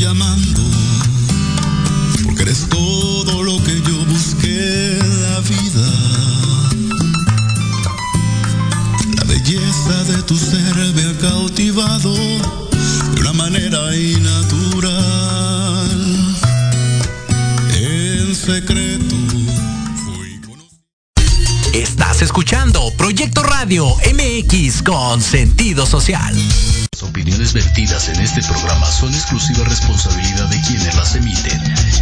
llamando, porque eres todo lo que yo busqué en la vida. La belleza de tu ser me ha cautivado de una manera innatural. En secreto. Fui Estás escuchando Proyecto Radio MX con sentido social. Opiniones vertidas en este programa son exclusiva responsabilidad de quienes las emiten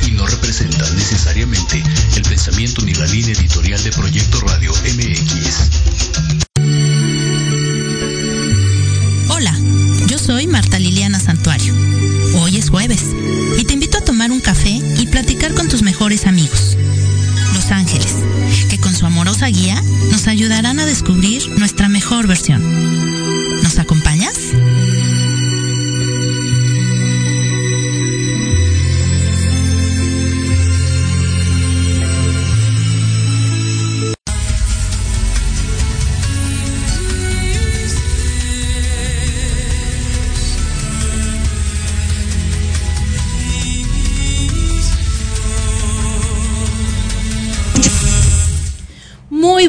y no representan necesariamente el pensamiento ni la línea editorial de Proyecto Radio MX. Hola, yo soy Marta Liliana Santuario. Hoy es jueves y te invito a tomar un café y platicar con tus mejores amigos, los ángeles, que con su amorosa guía nos ayudarán a descubrir nuestra mejor versión. ¿Nos acompañas?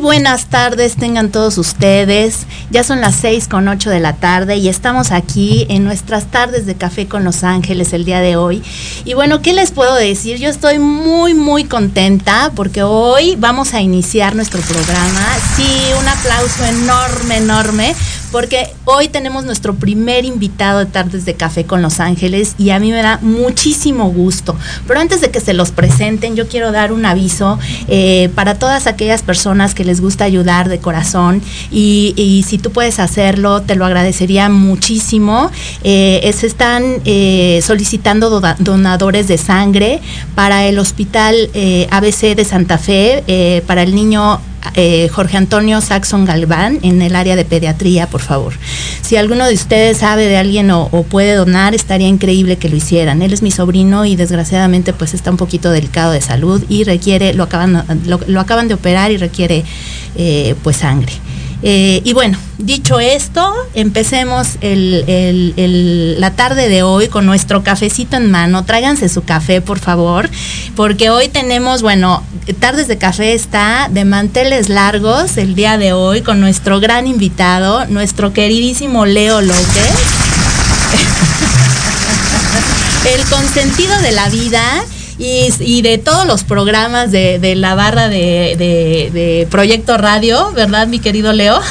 Buenas tardes tengan todos ustedes. Ya son las 6 con 8 de la tarde y estamos aquí en nuestras tardes de café con Los Ángeles el día de hoy. Y bueno, ¿qué les puedo decir? Yo estoy muy, muy contenta porque hoy vamos a iniciar nuestro programa. Sí, un aplauso enorme, enorme, porque hoy tenemos nuestro primer invitado de tardes de café con Los Ángeles y a mí me da muchísimo gusto. Pero antes de que se los presenten, yo quiero dar un aviso eh, para todas aquellas personas que les gusta ayudar de corazón y, si tú puedes hacerlo, te lo agradecería muchísimo. Eh, se están eh, solicitando donadores de sangre para el Hospital eh, ABC de Santa Fe, eh, para el niño Jorge Antonio Saxon Galván en el área de pediatría, por favor. Si alguno de ustedes sabe de alguien o, puede donar, estaría increíble que lo hicieran. Él es mi sobrino y desgraciadamente pues está un poquito delicado de salud y requiere, lo acaban, lo, acaban de operar y requiere pues sangre. Eh, y bueno, dicho esto, empecemos el- la tarde de hoy con nuestro cafecito en mano. Tráiganse su café, por favor, porque hoy tenemos, bueno, Tardes de Café está de manteles largos el día de hoy con nuestro gran invitado, nuestro queridísimo Leo López. el consentido de la vida y, de todos los programas de, la barra de Proyecto Radio, ¿verdad, mi querido Leo?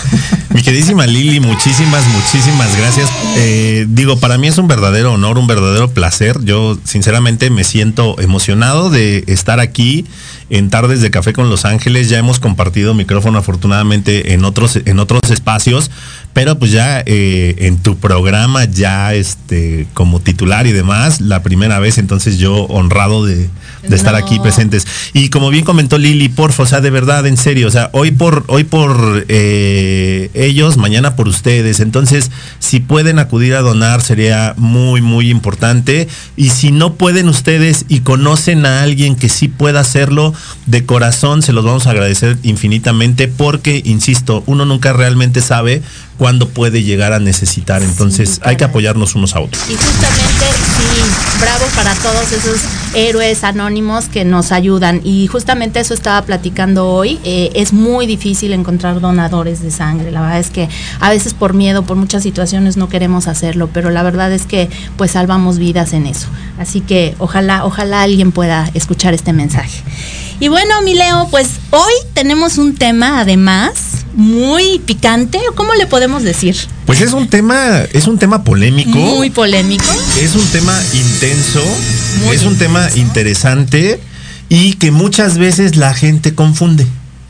Mi queridísima Lili, muchísimas, muchísimas gracias. Eh, digo, para mí es un verdadero honor, un verdadero placer. Yo sinceramente me siento emocionado de estar aquí en Tardes de Café con Los Ángeles. Ya hemos compartido micrófono afortunadamente en otros, en otros espacios, pero pues ya eh, en tu programa, ya este, como titular y demás, la primera vez, entonces yo honrado de, de estar No. aquí presentes. Y como bien comentó Lili, porfa, o sea, de verdad, en serio, o sea, hoy por, hoy por eh, ellos, mañana por ustedes. Entonces, si pueden acudir a donar, sería muy, muy importante. Y si no pueden ustedes y conocen a alguien que sí pueda hacerlo, de corazón se los vamos a agradecer infinitamente porque, insisto, uno nunca realmente sabe cuándo puede llegar a necesitar. Entonces, Sí, hay que apoyarnos unos a otros. Y justamente, sí, bravo para todos esos héroes anónimos que nos ayudan. Y justamente eso estaba platicando hoy. Eh, es muy difícil encontrar donadores de sangre. La verdad es que a veces por miedo, por muchas situaciones no queremos hacerlo, pero la verdad es que pues salvamos vidas en eso. Así que ojalá, ojalá alguien pueda escuchar este mensaje. Y bueno, mi Leo, pues hoy tenemos un tema además muy picante, ¿o ¿cómo le podemos decir? Pues es un tema, es un tema polémico. Muy polémico. Es un tema intenso, Muy es un tema interesante y que muchas veces la gente confunde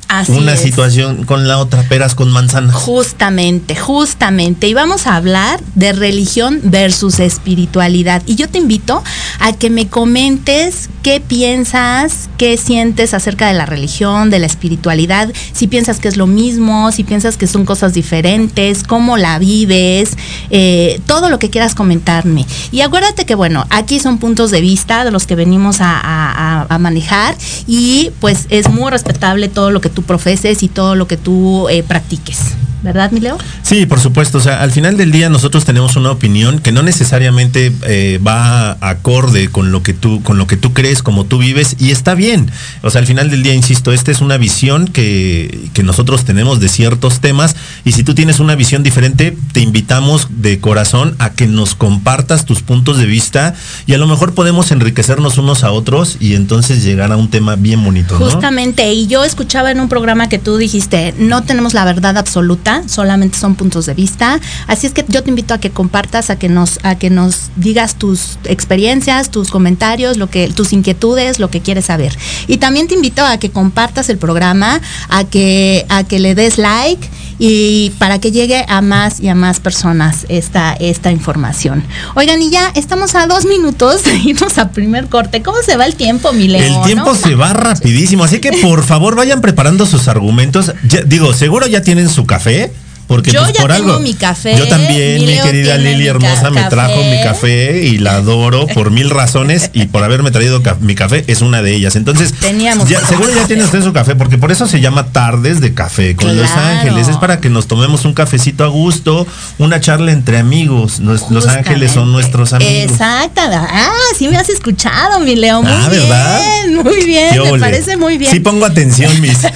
Así una es. situación con la otra, peras con manzanas. Justamente, justamente. Y vamos a hablar de religión versus espiritualidad. Y yo te invito a que me comentes qué piensas, qué sientes acerca de la religión, de la espiritualidad, si piensas que es lo mismo, si piensas que son cosas diferentes, cómo la vives, eh, todo lo que quieras comentarme. Y acuérdate que, bueno, aquí son puntos de vista de los que venimos a, a- a- a manejar y pues es muy respetable todo lo que tú profeses y todo lo que tú eh, practiques. ¿Verdad, mi Leo? Sí, por supuesto. O sea, al final del día nosotros tenemos una opinión que no necesariamente eh, va acorde con lo que tú, con lo que tú crees, como tú vives, y está bien. O sea, al final del día, insisto, esta es una visión que, que nosotros tenemos de ciertos temas, y si tú tienes una visión diferente, te invitamos de corazón a que nos compartas tus puntos de vista y a lo mejor podemos enriquecernos unos a otros y entonces llegar a un tema bien bonito. ¿no? Justamente, y yo escuchaba en un programa que tú dijiste, no tenemos la verdad absoluta, solamente son puntos de vista. Así es que yo te invito a que compartas, a que nos, a que nos digas tus experiencias, tus comentarios, lo que, tus inquietudes, lo que quieres saber. Y también te invito a que compartas el programa, a que, a que le des like y para que llegue a más y a más personas esta, esta información. Oigan, y ya estamos a dos minutos de irnos a primer corte. ¿Cómo se va el tiempo, mi Leo? El tiempo no? se va rapidísimo, así que por favor vayan preparando sus argumentos. Ya- digo, seguro ya tienen su café. Porque Yo pues, ya por tengo algo. mi café, Yo también, mi querida Lili hermosa, me trajo mi café y la adoro por mil razones y por haberme traído ca- mi café es una de ellas. Entonces, Teníamos ya, que seguro ya tiene usted su café, porque por eso se llama Tardes de Café con Los. Ángeles. Es para que nos tomemos un cafecito a gusto, una charla entre amigos. Nos- Los Ángeles son nuestros amigos. Exacto. Ah, sí me has escuchado, mi Leo. Muy Ah, bien. ¿verdad? Muy bien. ¿Qué Me ole? parece muy bien. Sí pongo atención, mis.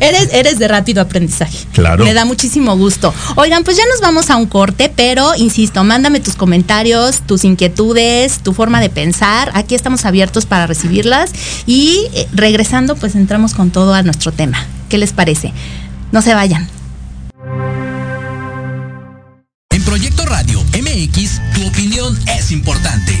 Eres, eres de rápido aprendizaje. Claro. Me da muchísimo gusto. Oigan, pues ya nos vamos a un corte, pero insisto, mándame tus comentarios, tus inquietudes, tu forma de pensar. Aquí estamos abiertos para recibirlas. Y eh, regresando, pues entramos con todo a nuestro tema. ¿Qué les parece? No se vayan. En Proyecto Radio MX, tu opinión es importante.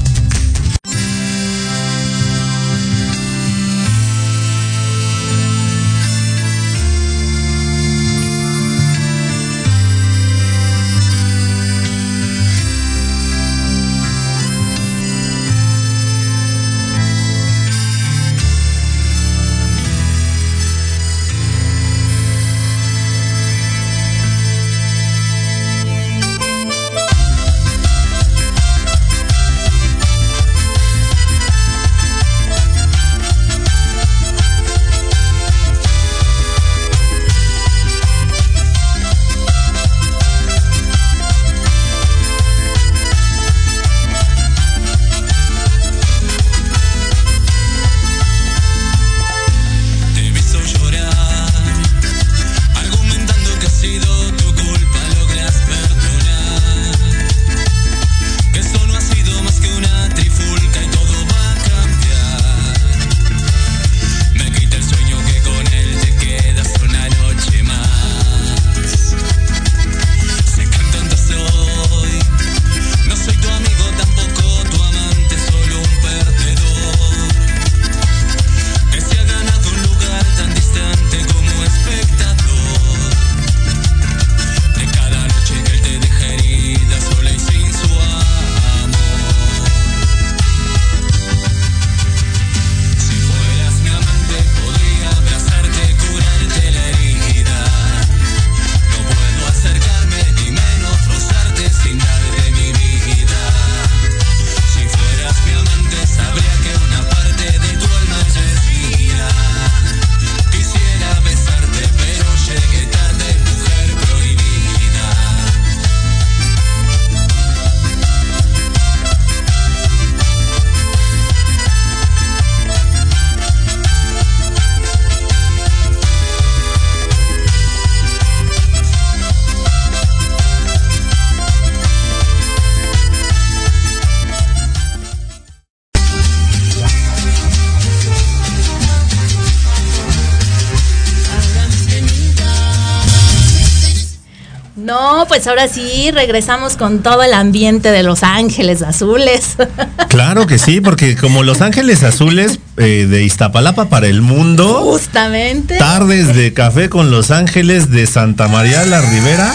No, pues ahora sí, regresamos con todo el ambiente de Los Ángeles Azules. Claro que sí, porque como Los Ángeles Azules eh, de Iztapalapa para el mundo, Justamente. tardes de café con Los Ángeles de Santa María la Ribera,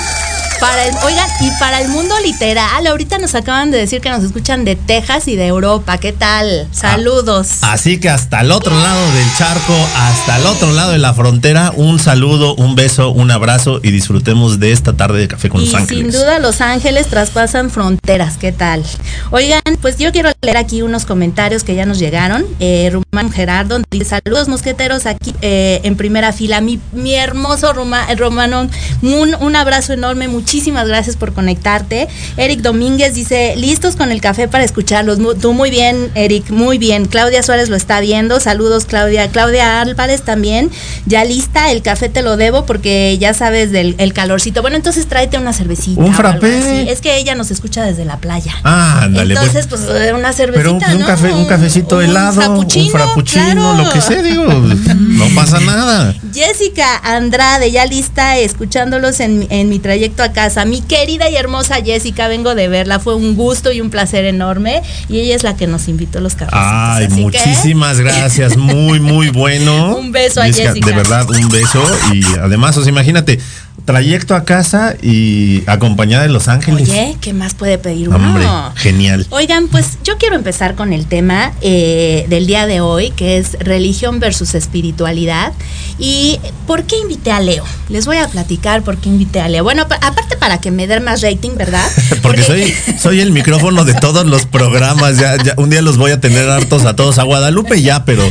Para el, oigan, y para el mundo literal, ahorita nos acaban de decir que nos escuchan de Texas y de Europa. ¿Qué tal? Saludos. Ah, así que hasta el otro lado del charco, hasta el otro lado de la frontera, un saludo, un beso, un abrazo y disfrutemos de esta tarde de café con y Los Ángeles. Sin duda Los Ángeles traspasan fronteras. ¿Qué tal? Oigan, pues yo quiero leer aquí unos comentarios que ya nos llegaron. Eh, Rumán Gerardo dice saludos mosqueteros aquí eh, en primera fila. Mi, mi hermoso Roma, Romano, un, un abrazo enorme. Muchísimas gracias por conectarte. Eric Domínguez dice, listos con el café para escucharlos. Tú muy bien, Eric, muy bien. Claudia Suárez lo está viendo. Saludos, Claudia. Claudia Álvarez también. Ya lista, el café te lo debo porque ya sabes del el calorcito. Bueno, entonces tráete una cervecita. Un frappé. Es que ella nos escucha desde la playa. Ah, ándale. Entonces, pues, eh, una cervecita, Pero un, un ¿no? café, un cafecito Un helado, frappuccino, un frappuccino, claro. lo que sea, digo, no pasa nada. Jessica Andrade, ya lista, escuchándolos en, mi- en mi trayecto a casa. Mi querida y hermosa Jessica, vengo de verla. Fue un gusto y un placer enorme. Y ella es la que nos invitó a los cafés. Ay, muchísimas gracias, muy, muy bueno. Un beso a Jessica. De verdad, un beso. Y además, o sea, imagínate, trayecto a casa y acompañada de Los Ángeles. Oye, ¿qué más puede pedir uno? Hombre, genial. Oigan, pues yo quiero empezar con el tema eh, del día de hoy, que es religión versus espiritualidad. ¿Y por qué invité a Leo? Les voy a platicar por qué invité a Leo. Bueno, pa- aparte para que me den más rating, ¿verdad? Porque soy, soy el micrófono de todos los programas. Ya, ya, un día los voy a tener hartos a todos. A Guadalupe ya, pero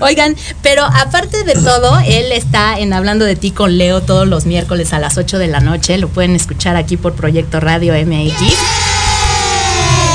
Oigan, pero aparte de todo, él está en Hablando de ti con Leo todos los miércoles a las 8 de la noche. Lo pueden escuchar aquí por Proyecto Radio MX.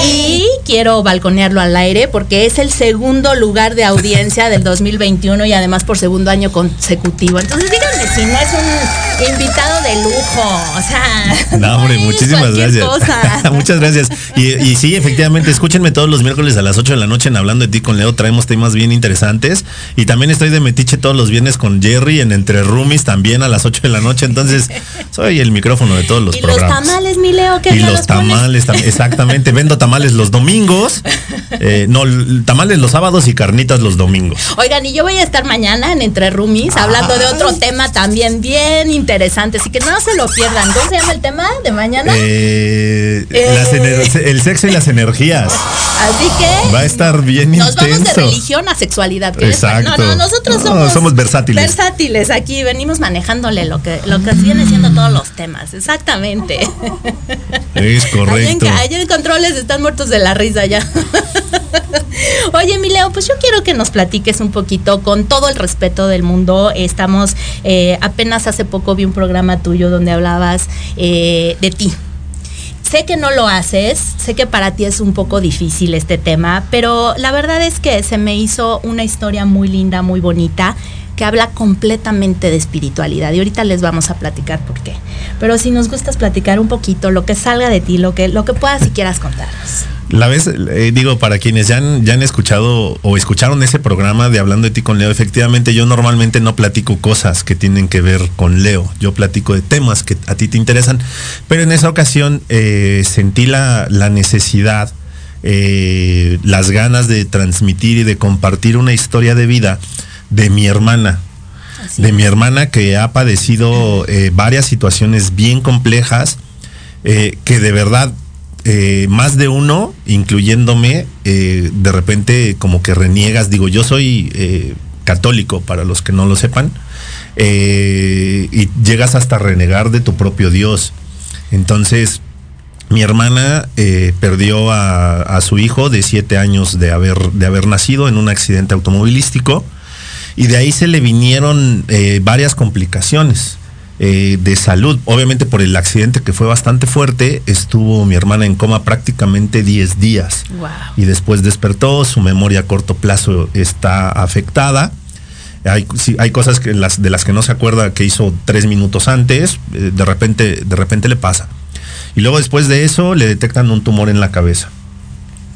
Y quiero balconearlo al aire porque es el segundo lugar de audiencia del 2021 y además por segundo año consecutivo. Entonces díganme si no es un invitado de lujo. O sea, No, hombre, muchísimas gracias. Muchas gracias. Y, y sí, efectivamente, escúchenme todos los miércoles a las 8 de la noche en Hablando de ti con Leo. Traemos temas bien interesantes. Y también estoy de metiche todos los viernes con Jerry en Entre Roomies también a las 8 de la noche. Entonces, soy el micrófono de todos los y los programas. tamales, mi Leo, que y los tamales, tam- exactamente. Vendo tamales los domingos. Eh, no, tamales los sábados y carnitas los domingos. Oigan, y yo voy a estar mañana en Entre Roomies hablando de otro tema también bien interesante, así que no se lo pierdan. ¿Cómo se llama el tema de mañana? Eh, Eh. las el sexo y las energías. así que Va a estar bien nos vamos de religión a sexualidad. Exacto. No, no, nosotros No, somos, somos versátiles. Versátiles aquí, venimos manejándole lo que lo que viene siendo todos los temas, exactamente. Es Allá en, correcto. allá en controles están muertos de la risa ya. Oye, mi Leo, pues yo quiero que nos platiques un poquito con todo el respeto del mundo. Estamos, eh, apenas hace poco un programa tuyo donde hablabas eh, de ti. Sé que no lo haces, sé que para ti es un poco difícil este tema, pero la verdad es que se me hizo una historia muy linda, muy bonita, que habla completamente de espiritualidad. Y ahorita les vamos a platicar por qué. Pero si nos gustas platicar un poquito, lo que salga de ti, lo que, lo que puedas y quieras contarnos. La vez, eh, digo, para quienes ya han, ya han escuchado o escucharon ese programa de Hablando de ti con Leo, efectivamente yo normalmente no platico cosas que tienen que ver con Leo. Yo platico de temas que a ti te interesan. Pero en esa ocasión eh, sentí la, la necesidad, eh, las ganas de transmitir y de compartir una historia de vida de mi hermana. Así de mi hermana que ha padecido varias situaciones bien complejas, que de verdad eh, más de uno, incluyéndome, eh, de repente como que reniegas, digo, yo soy eh, católico, para los que no lo sepan, y llegas hasta renegar de tu propio Dios. Entonces, mi hermana perdió a, a su hijo de siete años de haber, de haber nacido en un accidente automovilístico y de ahí se le vinieron varias complicaciones eh, de salud. Obviamente por el accidente que fue bastante fuerte, estuvo mi hermana en coma prácticamente 10 días. Wow. Y después despertó, su memoria a corto plazo está afectada. Hay, sí, hay cosas que las, de las que no se acuerda que hizo tres minutos antes, eh, de, repente, de repente le pasa. Y luego después de eso le detectan un tumor en la cabeza.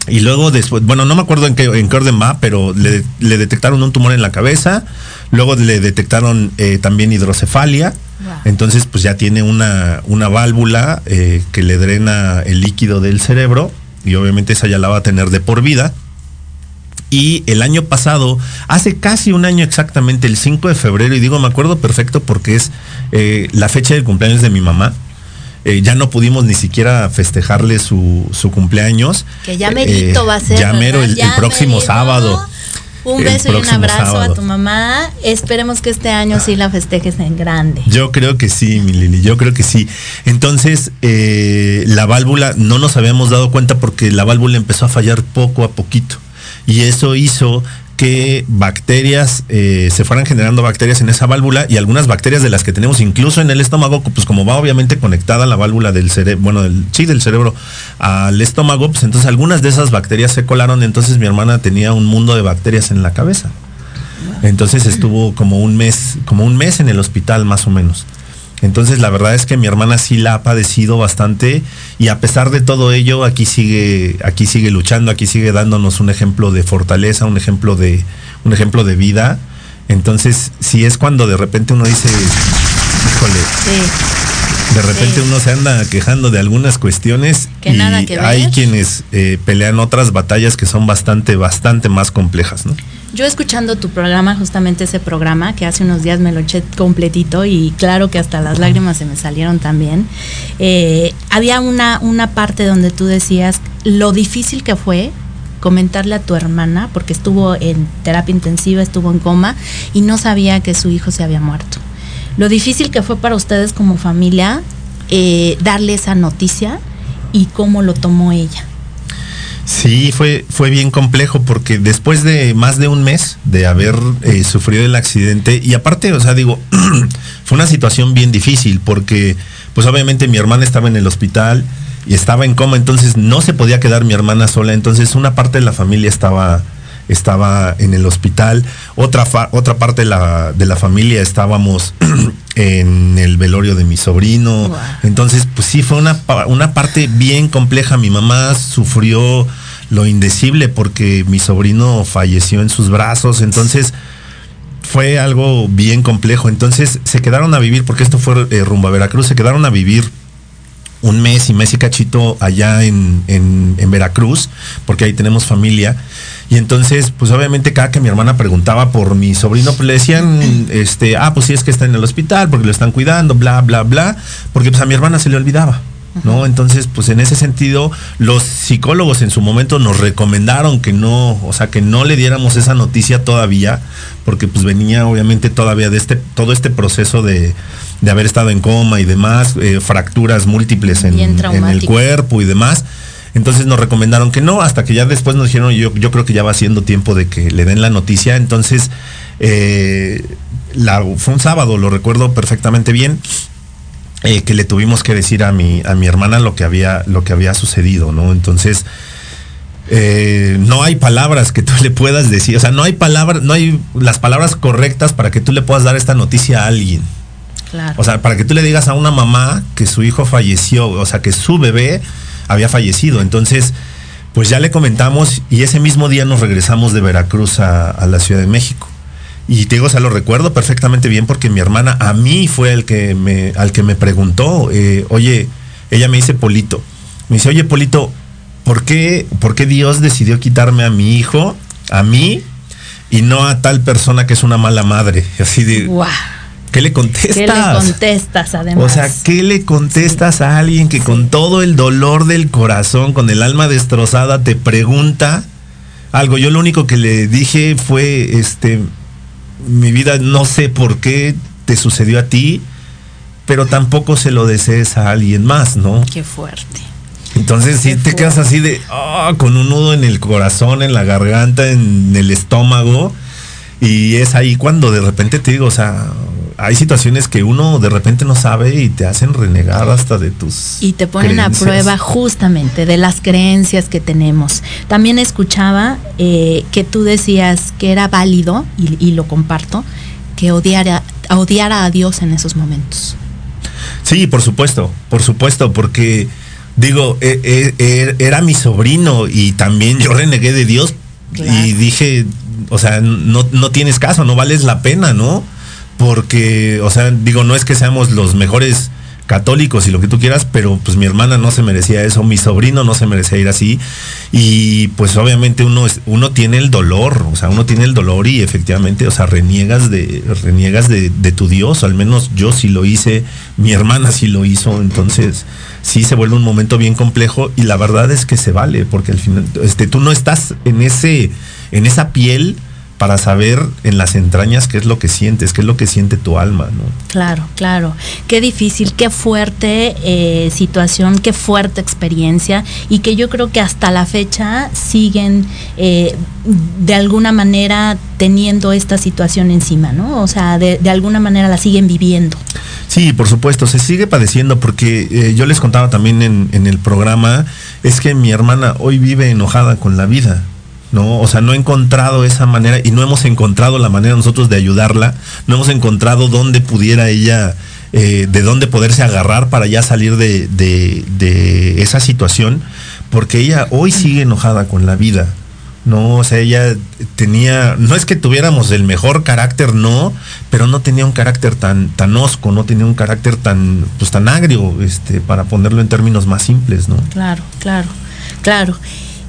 Y luego después, bueno, no me acuerdo en qué, en qué orden va, pero le, le detectaron un tumor en la cabeza, luego le detectaron eh, también hidrocefalia, Wow. entonces pues ya tiene una, una válvula eh, que le drena el líquido del cerebro y obviamente esa ya la va a tener de por vida. Y el año pasado, hace casi un año exactamente, el 5 de febrero, y digo, me acuerdo perfecto porque es eh, la fecha de cumpleaños de mi mamá. Eh, ya no pudimos ni siquiera festejarle su, su cumpleaños. Que ya merito Eh, va a ser. Ya mero el, próximo sábado. Un beso y un abrazo sábado. a tu mamá. Esperemos que este año sí la festejes en grande. Yo creo que sí, mi Lili, yo creo que sí. Entonces, eh, la válvula no nos habíamos dado cuenta porque la válvula empezó a fallar poco a poquito. Y eso hizo que bacterias, eh, se fueran generando bacterias en esa válvula y algunas bacterias de las que tenemos incluso en el estómago, pues como va obviamente conectada la válvula del cerebro, bueno, del, sí, del cerebro al estómago, pues entonces algunas de esas bacterias se colaron, entonces mi hermana tenía un mundo de bacterias en la cabeza. Entonces estuvo como un mes, como un mes en el hospital más o menos. Entonces la verdad es que mi hermana sí la ha padecido bastante y a pesar de todo ello aquí sigue, aquí sigue luchando, aquí sigue dándonos un ejemplo de fortaleza, un ejemplo de, un ejemplo de vida. Entonces sí es cuando de repente uno dice, híjole, Sí. de repente Sí. uno se anda quejando de algunas cuestiones Que y nada que ver. hay quienes eh, pelean otras batallas que son bastante, bastante más complejas, ¿no? Yo escuchando tu programa, justamente ese programa, que hace unos días me lo eché completito y claro que hasta las lágrimas se me salieron también, eh, había una, una parte donde tú decías lo difícil que fue comentarle a tu hermana, porque estuvo en terapia intensiva, estuvo en coma y no sabía que su hijo se había muerto. Lo difícil que fue para ustedes como familia eh, darle esa noticia y cómo lo tomó ella. Sí, fue, fue bien complejo porque después de más de un mes de haber eh, sufrido el accidente, y aparte, o sea, digo, fue una situación bien difícil porque, pues obviamente mi hermana estaba en el hospital y estaba en coma, entonces no se podía quedar mi hermana sola, entonces una parte de la familia estaba, estaba en el hospital, otra, fa- otra parte de la, de la familia estábamos en el velorio de mi sobrino, Wow. entonces, pues sí, fue una, una parte bien compleja. Mi mamá sufrió lo indecible porque mi sobrino falleció en sus brazos. Entonces, fue algo bien complejo. Entonces, se quedaron a vivir, porque esto fue eh, rumbo a Veracruz, se quedaron a vivir un mes y mes y cachito allá en, en- en Veracruz, porque ahí tenemos familia. Y entonces, pues obviamente cada que mi hermana preguntaba por mi sobrino, pues le decían, este, ah, pues sí es que está en el hospital, porque lo están cuidando, bla, bla, bla, porque pues a mi hermana se le olvidaba. ¿No? Entonces, pues en ese sentido, los psicólogos en su momento nos recomendaron que no, o sea, que no le diéramos esa noticia todavía, porque pues venía obviamente todavía de este, todo este proceso de, de haber estado en coma y demás, eh, fracturas múltiples en, el cuerpo y demás. Entonces nos recomendaron que no, hasta que ya después nos dijeron, yo, yo creo que ya va siendo tiempo de que le den la noticia. Entonces, eh, la, fue un sábado, lo recuerdo perfectamente bien, eh, que le tuvimos que decir a mi, a mi hermana lo que había, lo que había sucedido, ¿no? Entonces, eh, no hay palabras que tú le puedas decir, o sea, no hay palabras, no hay las palabras correctas para que tú le puedas dar esta noticia a alguien. Claro. O sea, para que tú le digas a una mamá que su hijo falleció, o sea, que su bebé había fallecido. Entonces, pues ya le comentamos y ese mismo día nos regresamos de Veracruz a, a la Ciudad de México. Y te digo, o sea, lo recuerdo perfectamente bien porque mi hermana a mí fue el que me, al que me preguntó, eh, oye, ella me dice Polito, me dice, oye Polito, ¿por qué, ¿por qué Dios decidió quitarme a mi hijo, a mí, y no a tal persona que es una mala madre? Y Así de, Guau. ¿Qué le contestas? ¿Qué le contestas además? O sea, ¿qué le contestas a alguien que con todo el dolor del corazón, con el alma destrozada, te pregunta algo? Yo lo único que le dije fue, este, mi vida no sé por qué te sucedió a ti, pero tampoco se lo desees a alguien más, ¿no? Qué fuerte. Entonces sí Qué te quedas así de, ah, con un nudo en el corazón, en la garganta, en el estómago. Y es ahí cuando de repente te digo, o sea, hay situaciones que uno de repente no sabe y te hacen renegar hasta de tus. Y te ponen creencias. a prueba justamente de las creencias que tenemos. También escuchaba eh, que tú decías que era válido, y, y lo comparto, que odiara, odiara a Dios en esos momentos. Sí, por supuesto, por supuesto, porque digo, e- e- e- era mi sobrino y también yo renegué de Dios Claro. y dije, o sea, no, no tienes caso, no vales la pena, ¿no? Porque, o sea, digo, no es que seamos los mejores católicos y lo que tú quieras, pero pues mi hermana no se merecía eso, mi sobrino no se merecía ir así. Y pues obviamente uno, es, uno tiene el dolor, o sea, uno tiene el dolor y efectivamente, o sea, reniegas de, reniegas de, tu Dios, al menos yo sí lo hice, mi hermana sí lo hizo, entonces sí se vuelve un momento bien complejo y la verdad es que se vale, porque al final, este, tú no estás en ese, en esa piel para saber en las entrañas qué es lo que sientes, qué es lo que siente tu alma, ¿no? Claro, claro. Qué difícil, qué fuerte eh, situación, qué fuerte experiencia y que yo creo que hasta la fecha siguen eh, de alguna manera teniendo esta situación encima, ¿no? O sea, de, de alguna manera la siguen viviendo. Sí, por supuesto, se sigue padeciendo porque eh, yo les contaba también en, en el programa, es que mi hermana hoy vive enojada con la vida. ¿No? O sea, no he encontrado esa manera y no hemos encontrado la manera nosotros de ayudarla, no hemos encontrado dónde pudiera ella, eh, de dónde poderse agarrar para ya salir de, de, esa situación, porque ella hoy sigue enojada con la vida. No, o sea, ella tenía, no es que tuviéramos el mejor carácter, no, pero no tenía un carácter tan, tan osco, no tenía un carácter tan, pues tan agrio, este, para ponerlo en términos más simples, ¿no? Claro, claro, claro.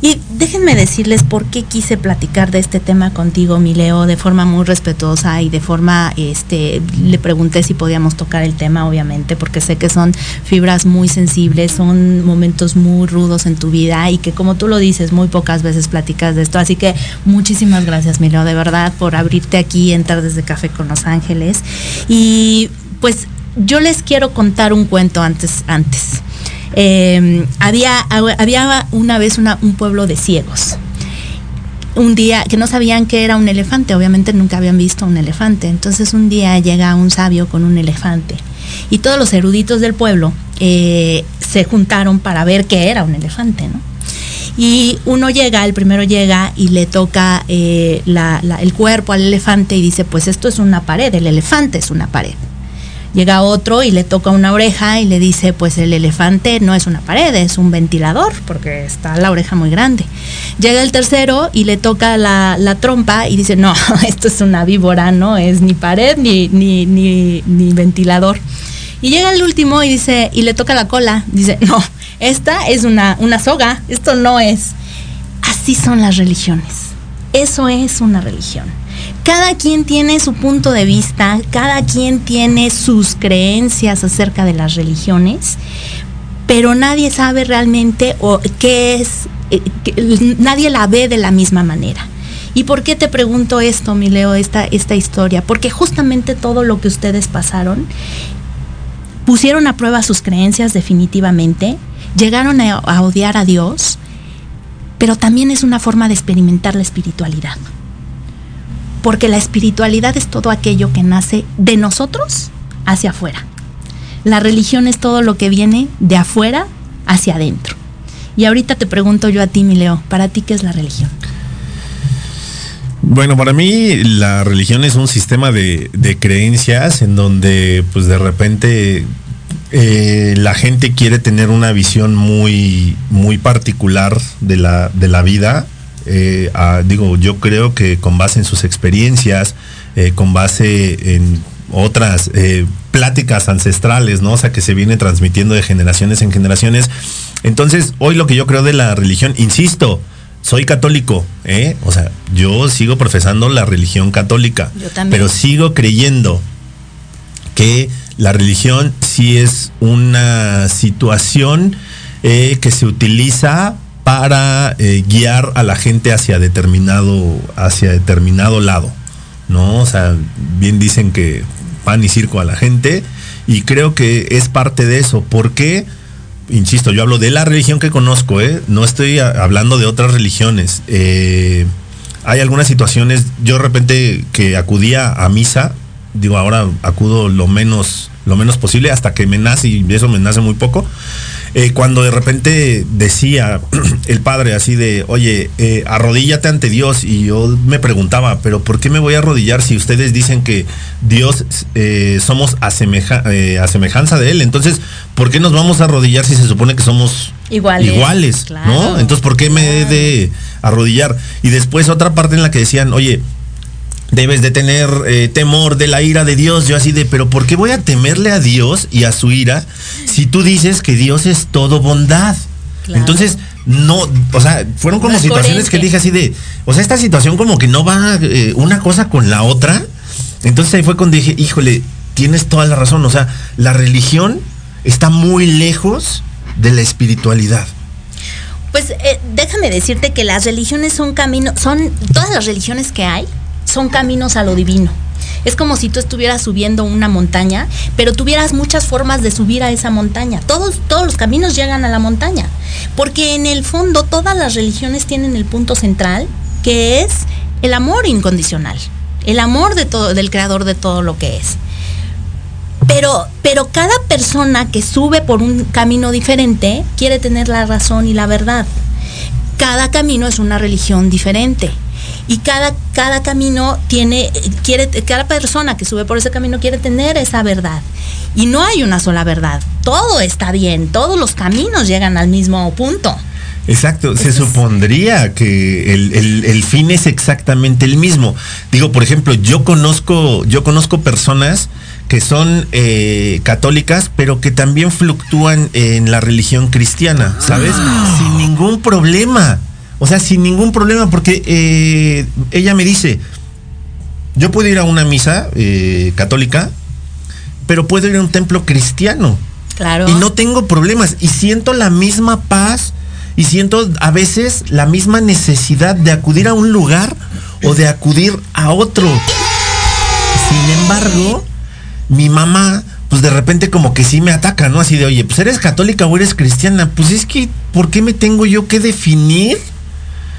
Y déjenme decirles por qué quise platicar de este tema contigo, mi Leo, de forma muy respetuosa y de forma, este, le pregunté si podíamos tocar el tema, obviamente, porque sé que son fibras muy sensibles, son momentos muy rudos en tu vida y que como tú lo dices, muy pocas veces platicas de esto. Así que muchísimas gracias, mi Leo, de verdad, por abrirte aquí en Tardes de Café con Los Ángeles. Y pues yo les quiero contar un cuento antes, antes. Eh, había, había una vez un pueblo de ciegos. Un día que no sabían que era un elefante, obviamente nunca habían visto un elefante. Entonces un día llega un sabio con un elefante y todos los eruditos del pueblo eh, se juntaron para ver qué era un elefante, ¿no? Y uno llega, el primero llega y le toca eh, el cuerpo al elefante y dice, pues esto es una pared, el elefante es una pared. Llega otro y le toca una oreja y le dice, pues el elefante no es una pared, es un ventilador, porque está la oreja muy grande. Llega el tercero y le toca la, trompa y dice, no, esto es una víbora, no es ni pared ni, ni, ni, ni ventilador. Y llega el último y dice, y le toca la cola, dice, no, esta es una, una soga, esto no es. Así son las religiones. Eso es una religión cada quien tiene su punto de vista, cada quien tiene sus creencias acerca de las religiones, pero nadie sabe realmente o qué es, eh, nadie la ve de la misma manera. ¿Y por qué te pregunto esto, mi Leo, esta, esta historia? Porque justamente todo lo que ustedes pasaron, pusieron a prueba sus creencias definitivamente, llegaron a odiar a Dios, pero también es una forma de experimentar la espiritualidad porque la espiritualidad es todo aquello que nace de nosotros hacia afuera. La religión es todo lo que viene de afuera hacia adentro. Y ahorita te pregunto yo a ti, mi Leo, ¿para ti qué es la religión? Bueno, para mí la religión es un sistema de, de creencias en donde pues de repente eh, la gente quiere tener una visión muy, muy particular de la, de la vida eh, a, digo, yo creo que con base en sus experiencias, eh, con base en otras eh, pláticas ancestrales, ¿no? O sea, que se viene transmitiendo de generaciones en generaciones. Entonces, hoy lo que yo creo de la religión, insisto, soy católico, ¿eh? O sea, yo sigo profesando la religión católica, pero sigo creyendo que la religión sí es una situación eh, que se utiliza para eh, guiar a la gente hacia determinado, hacia determinado lado, ¿no? O sea, bien dicen que pan y circo a la gente, y creo que es parte de eso. porque Insisto, yo hablo de la religión que conozco, ¿eh? No estoy hablando de otras religiones. Eh, hay algunas situaciones, yo de repente que acudía a misa, digo, ahora acudo lo menos, lo menos posible hasta que me nace, y eso me nace muy poco eh, cuando de repente decía el padre así de, oye, eh, arrodíllate ante Dios, y yo me preguntaba, pero ¿por qué me voy a arrodillar si ustedes dicen que Dios eh, somos a, semeja, eh, a, semejanza de Él? Entonces, ¿por qué nos vamos a arrodillar si se supone que somos iguales? iguales claro, ¿no? Entonces, ¿por qué me he de arrodillar? Y después otra parte en la que decían, oye, debes de tener eh, temor de la ira de Dios. Yo así de, pero ¿por qué voy a temerle a Dios y a su ira si tú dices que Dios es todo bondad? Claro. Entonces, no, o sea, fueron como No situaciones que dije así de, o sea, esta situación como que no va eh, una cosa con la otra. Entonces ahí fue cuando dije, híjole, tienes toda la razón, o sea, la religión está muy lejos de la espiritualidad. Pues eh, déjame decirte que las religiones son caminos, son todas las religiones que hay son caminos a lo divino. Es como si tú estuvieras subiendo una montaña, pero tuvieras muchas formas de subir a esa montaña. Todos, todos los caminos llegan a la montaña. Porque en el fondo todas las religiones tienen el punto central, que es el amor incondicional. El amor de todo, del creador de todo lo que es. Pero, pero cada persona que sube por un camino diferente quiere tener la razón y la verdad. Cada camino es una religión diferente. Y cada, cada camino tiene, quiere, cada persona que sube por ese camino quiere tener esa verdad. Y no hay una sola verdad. Todo está bien, todos los caminos llegan al mismo punto. Exacto, se supondría que el, el- el fin es exactamente el mismo. Digo, por ejemplo, yo conozco, yo conozco personas que son eh, católicas, pero que también fluctúan en la religión cristiana, ¿sabes? Sin ningún problema. O sea, sin ningún problema, porque eh, ella me dice, yo puedo ir a una misa eh, católica, pero puedo ir a un templo cristiano. Claro. Y no tengo problemas. Y siento la misma paz. Y siento a veces la misma necesidad de acudir a un lugar o de acudir a otro. Sin embargo, mi mamá, pues de repente como que sí me ataca, ¿no? Así de, oye, pues eres católica o eres cristiana. Pues es que, ¿por qué me tengo yo que definir?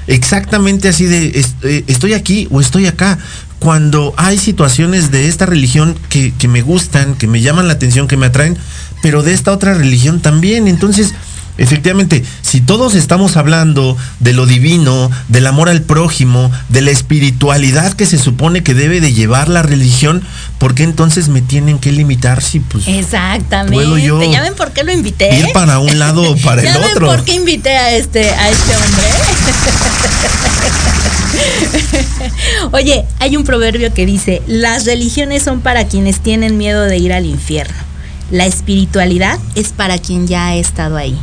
Exactamente así de, eh, estoy aquí o estoy acá. Cuando hay situaciones de esta religión que, que me gustan, que me llaman la atención, que me atraen, pero de esta otra religión también. Entonces, efectivamente, si todos estamos hablando de lo divino, del amor al prójimo, de la espiritualidad que se supone que debe de llevar la religión, ¿por qué entonces me tienen que limitar si pues Exactamente. ¿Puedo yo ¿Ya ven por qué lo invité? ir para un lado o para el ¿Ya ven otro? por qué invité a este, a este hombre? Oye, hay un proverbio que dice, las religiones son para quienes tienen miedo de ir al infierno. La espiritualidad es para quien ya ha estado ahí.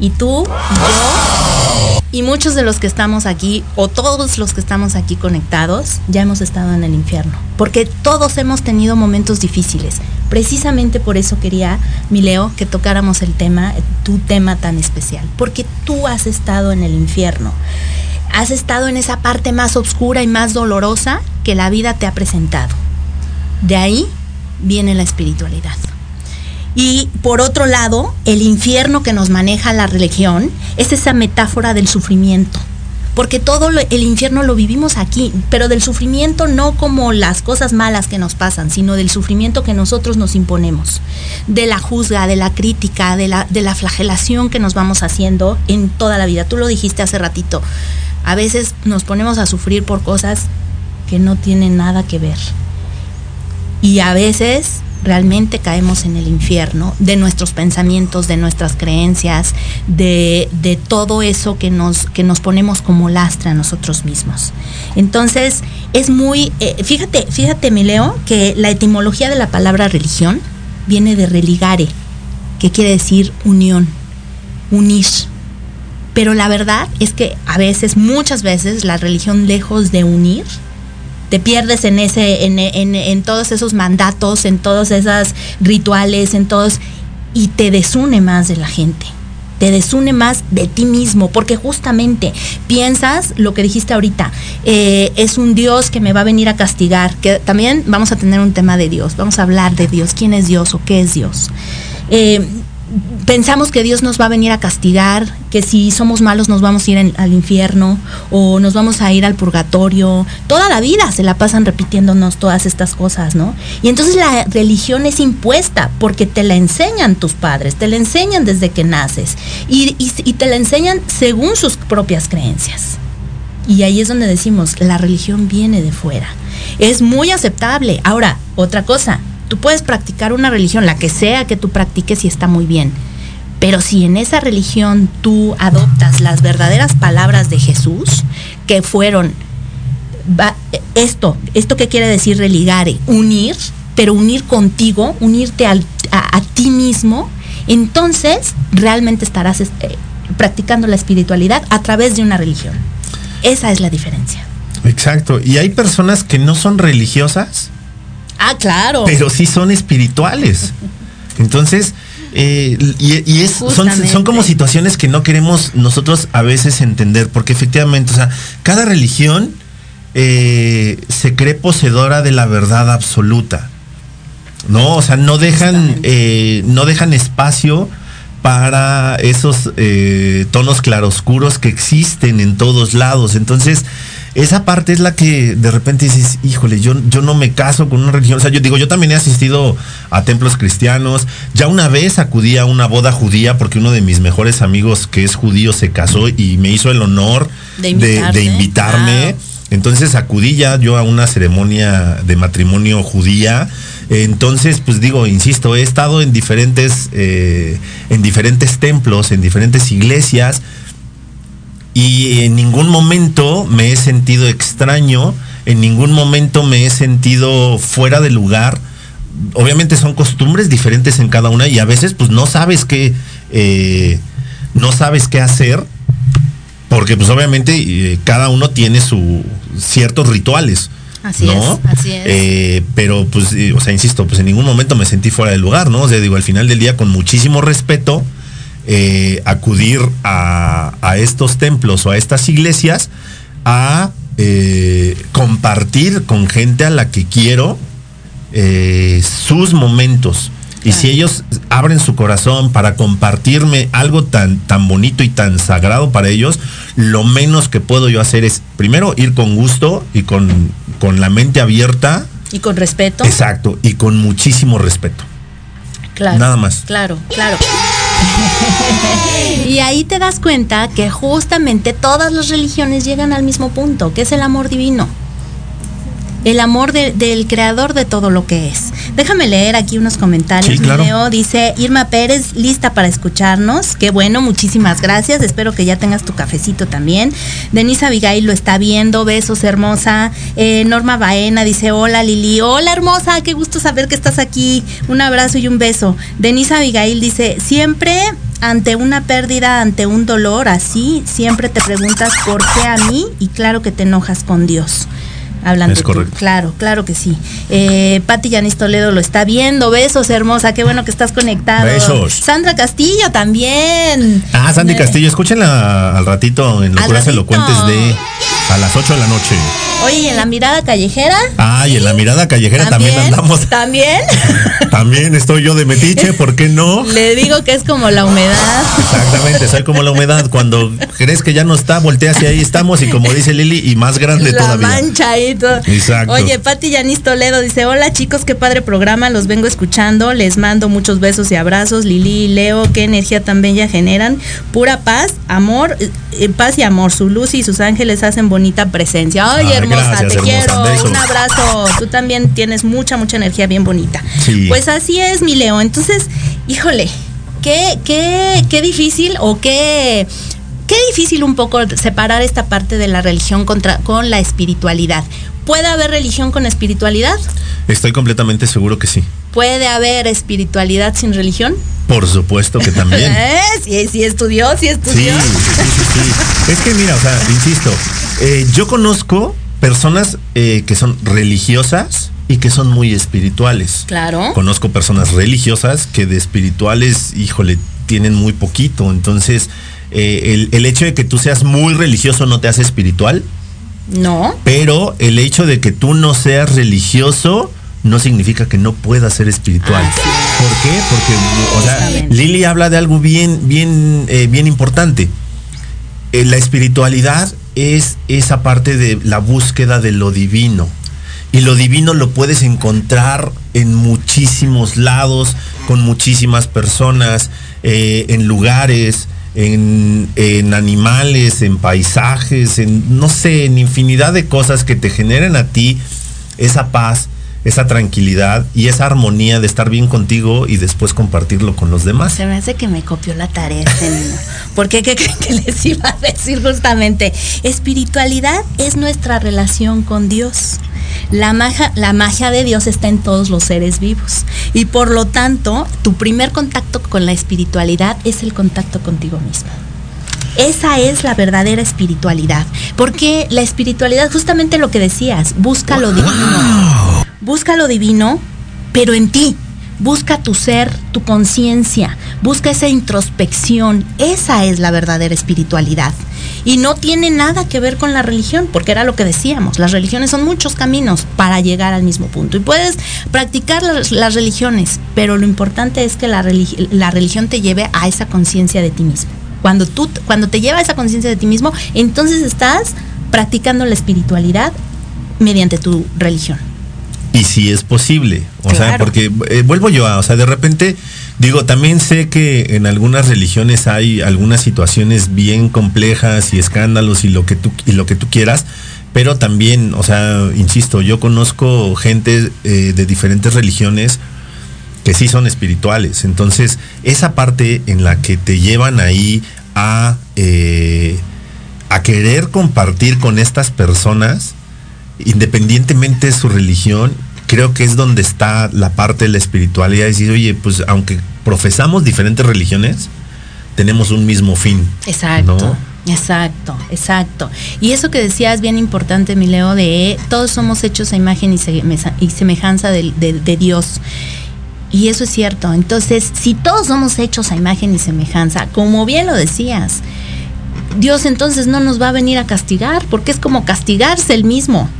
Y tú, yo y muchos de los que estamos aquí, o todos los que estamos aquí conectados, ya hemos estado en el infierno. Porque todos hemos tenido momentos difíciles. Precisamente por eso quería, mi Leo, que tocáramos el tema, tu tema tan especial. Porque tú has estado en el infierno. Has estado en esa parte más oscura y más dolorosa que la vida te ha presentado. De ahí viene la espiritualidad. Y por otro lado, el infierno que nos maneja la religión es esa metáfora del sufrimiento. Porque todo el infierno lo vivimos aquí, pero del sufrimiento no como las cosas malas que nos pasan, sino del sufrimiento que nosotros nos imponemos, de la juzga, de la crítica, de la, de la flagelación que nos vamos haciendo en toda la vida. Tú lo dijiste hace ratito, a veces nos ponemos a sufrir por cosas que no tienen nada que ver y a veces realmente caemos en el infierno de nuestros pensamientos, de nuestras creencias, de, de todo eso que nos, que nos ponemos como lastre a nosotros mismos. Entonces, es muy, eh, fíjate, fíjate, mi Leo, que la etimología de la palabra religión viene de religare, que quiere decir unión, unir. Pero la verdad es que a veces, muchas veces, la religión lejos de unir, te pierdes en ese, en, en- en todos esos mandatos, en todos esos rituales, en todos, y te desune más de la gente. Te desune más de ti mismo, porque justamente piensas lo que dijiste ahorita, eh, es un Dios que me va a venir a castigar, que también vamos a tener un tema de Dios, vamos a hablar de Dios, quién es Dios o qué es Dios. Eh, pensamos que Dios nos va a venir a castigar, que si somos malos nos vamos a ir al infierno o nos vamos a ir al purgatorio. Toda la vida se la pasan repitiéndonos todas estas cosas, ¿no? Y entonces la religión es impuesta porque te la enseñan tus padres, te la enseñan desde que naces y- y te la enseñan según sus propias creencias. Y ahí es donde decimos, la religión viene de fuera. Es muy aceptable. Ahora, otra cosa, tú puedes practicar una religión, la que sea que tú practiques y está muy bien. Pero si en esa religión tú adoptas las verdaderas palabras de Jesús, que fueron va- esto, esto que quiere decir religare, unir, pero unir contigo, unirte al- a, a ti mismo entonces realmente estarás eh, practicando la espiritualidad a través de una religión. Esa es la diferencia. Exacto. Y hay personas que no son religiosas, Ah, claro. pero sí son espirituales. Entonces, eh, y, y es, son, como situaciones que no queremos nosotros a veces entender, porque efectivamente, o sea, cada religión eh, se cree poseedora de la verdad absoluta. No, o sea, no dejan, eh, no dejan espacio para esos tonos claroscuros que existen en todos lados. Entonces, esa parte es la que de repente dices, híjole, yo, yo no me caso con una religión. O sea, yo digo, yo también he asistido a templos cristianos. Ya una vez acudí a una boda judía porque uno de mis mejores amigos que es judío se casó y me hizo el honor De de, invitarte. de invitarme. Wow. Entonces acudí ya yo a una ceremonia de matrimonio judía. Entonces, pues digo, insisto, he estado en diferentes, eh, en diferentes templos, en diferentes iglesias, y en ningún momento me he sentido extraño, en ningún momento me he sentido fuera de lugar. Obviamente son costumbres diferentes en cada una y a veces pues no sabes qué, eh, no sabes qué hacer, porque pues obviamente eh, cada uno tiene su ciertos rituales. Así ¿no? es, así es. Eh, pero pues, eh, o sea, insisto, pues en ningún momento me sentí fuera del lugar, ¿no? O sea, digo, al final del día, con muchísimo respeto, eh, acudir a, a estos templos o a estas iglesias a eh, compartir con gente a la que quiero eh, sus momentos. Y Claro. si ellos abren su corazón para compartirme algo tan, tan bonito y tan sagrado para ellos, lo menos que puedo yo hacer es, primero, ir con gusto y con, con la mente abierta. Y con respeto. Exacto, y con muchísimo respeto. Claro. Nada más. Claro, claro. y ahí te das cuenta que justamente todas las religiones llegan al mismo punto, que es el amor divino. El amor de- del creador de todo lo que es. Déjame leer aquí unos comentarios. Sí, claro. Leo dice Irma Pérez, lista para escucharnos. Qué bueno, muchísimas gracias. Espero que ya tengas tu cafecito también. Denise Abigail lo está viendo. Besos, hermosa. Eh, Norma Baena dice: Hola Lili. Hola, hermosa. Qué gusto saber que estás aquí. Un abrazo y un beso. Denise Abigail dice: Siempre ante una pérdida, ante un dolor así, siempre te preguntas por qué a mí y claro que te enojas con Dios. Hablando Es tú. correcto. Claro, claro que sí. Eh, Pati Yanis Toledo lo está viendo. Besos, hermosa. Qué bueno que estás conectado. Besos. Sandra Castillo también. Ah, Sandy Castillo, escúchenla al ratito en Locuras. Elocuentes de a las 8 de la noche. Oye, ¿y en la mirada callejera. Ah, y en la mirada callejera también, andamos. También. También estoy yo de metiche, ¿por qué no? Le digo que es como la humedad. Exactamente, soy como la humedad. Cuando crees que ya no está, volteas y ahí estamos. Y como dice Lili, y más grande la todavía. mancha y todo. Exacto. Oye, Pati Yanis Toledo dice, hola chicos, qué padre programa, los vengo escuchando, les mando muchos besos y abrazos, Lili y Leo, qué energía tan bella generan, pura paz, amor, eh, paz y amor, su luz y sus ángeles hacen bonita presencia. Ay, Ay, hermosa, gracias, te hermosa, quiero, besos. un abrazo, tú también tienes mucha, mucha energía bien bonita. Sí. Pues así es, mi Leo, entonces, híjole, qué, qué, qué difícil o qué... Qué difícil un poco separar esta parte de la religión contra, con la espiritualidad. ¿Puede haber religión con espiritualidad? Estoy completamente seguro que sí. ¿Puede haber espiritualidad sin religión? Por supuesto que también. ¿Eh? Sí, sí estudió, sí estudió. sí, sí, sí. Es que mira, o sea, insisto, eh, yo conozco personas eh, que son religiosas y que son muy espirituales. Claro. Conozco personas religiosas que de espirituales, híjole, tienen muy poquito. Entonces, eh, el, el hecho de que tú seas muy religioso no te hace espiritual, No. pero el hecho de que tú no seas religioso no significa que no puedas ser espiritual. ¿Por qué? Porque, o sea, Justamente. Lili habla de algo bien, bien, eh, bien importante. Eh, la espiritualidad es esa parte de la búsqueda de lo divino. Y lo divino lo puedes encontrar en muchísimos lados, con muchísimas personas, eh, en lugares, en, en animales, en paisajes, en no sé, en infinidad de cosas que te generen a ti esa paz, esa tranquilidad y esa armonía de estar bien contigo y después compartirlo con los demás. Se me hace que me copió la tarea este niño. Porque ¿qué creen que les iba a decir justamente? Espiritualidad es nuestra relación con Dios. La magia, la magia de Dios está en todos los seres vivos. Y por lo tanto, tu primer contacto con la espiritualidad es el contacto contigo mismo. Esa es la verdadera espiritualidad. Porque la espiritualidad, justamente lo que decías, busca lo divino. Busca lo divino, pero en ti. Busca tu ser, tu conciencia. Busca esa introspección. Esa es la verdadera espiritualidad. Y no tiene nada que ver con la religión, porque era lo que decíamos. Las religiones son muchos caminos para llegar al mismo punto. Y puedes practicar las, religiones, pero lo importante es que la religión te lleve a esa conciencia de ti mismo. Cuando, tú, cuando te lleva a esa conciencia de ti mismo, entonces estás practicando la espiritualidad mediante tu religión. Y si es posible, o Claro. sea, porque eh, vuelvo yo a, o sea, de repente, digo, también sé que en algunas religiones hay algunas situaciones bien complejas y escándalos y lo que tú, y lo que tú quieras, pero también, o sea, insisto, yo conozco gente eh, de diferentes religiones que sí son espirituales. Entonces, esa parte en la que te llevan ahí a, eh, a querer compartir con estas personas, independientemente de su religión, creo que es donde está la parte de la espiritualidad. Decir, oye, pues aunque profesamos diferentes religiones, tenemos un mismo fin. Exacto. Exacto, exacto. Y eso que decías bien importante, mi Leo, de todos somos hechos a imagen y, seme- y semejanza de Dios. Y eso es cierto. Entonces, si todos somos hechos a imagen y semejanza, como bien lo decías, Dios entonces no nos va a venir a castigar, porque es como castigarse el mismo.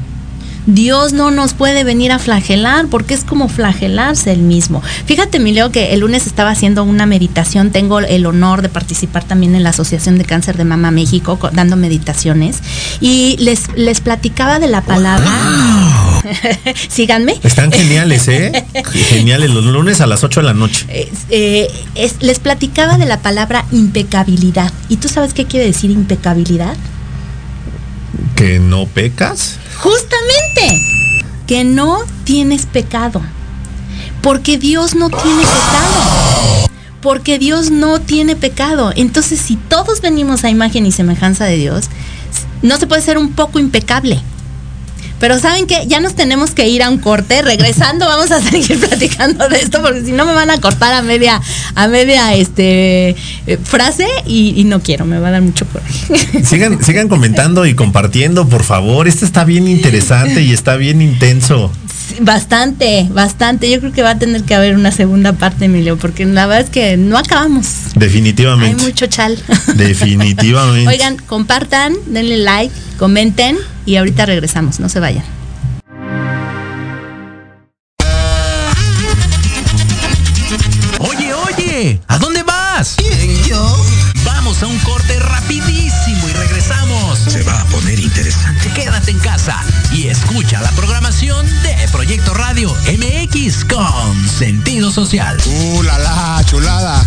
Dios no nos puede venir a flagelar porque es como flagelarse el mismo. Fíjate, Mileo, que el lunes estaba haciendo una meditación. Tengo el honor de participar también en la Asociación de Cáncer de Mama México, co- dando meditaciones. Y les, les platicaba de la palabra. Síganme. Están geniales, ¿eh? Geniales, los lunes a las 8 de la noche. Eh, es- les platicaba de la palabra impecabilidad. ¿Y tú sabes qué quiere decir impecabilidad? Que no pecas. Justamente, que no tienes pecado. Porque Dios no tiene pecado. Porque Dios no tiene pecado. Entonces, si todos venimos a imagen y semejanza de Dios, no se puede ser un poco impecable. Pero saben que ya nos tenemos que ir a un corte. Regresando vamos a seguir platicando de esto porque si no me van a cortar a media, a media este eh, frase y, y no quiero, me va a dar mucho coraje. Sigan, sigan comentando y compartiendo, por favor. Este está bien interesante y está bien intenso. Bastante, bastante. Yo creo que va a tener que haber una segunda parte, Emilio, porque la verdad es que no acabamos. Hay Definitivamente. mucho chal. Definitivamente. Oigan, compartan, denle like, comenten y ahorita regresamos. No se vayan. Oye, oye, ¿a dónde vas? ¿Quién, yo? Vamos a un corte rapidísimo y regresamos. Se va a poner interesante. Quédate en casa y escucha la programación de Proyecto Radio MX con sentido social. ¡Uh, la, la, chulada!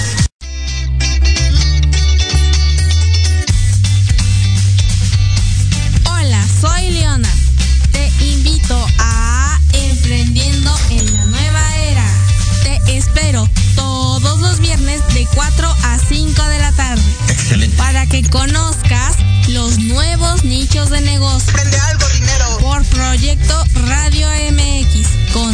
De 4 a 5 de la tarde. Excelente. Para que conozcas los nuevos nichos de negocio. Prende algo, dinero. Por Proyecto Radio MX. Con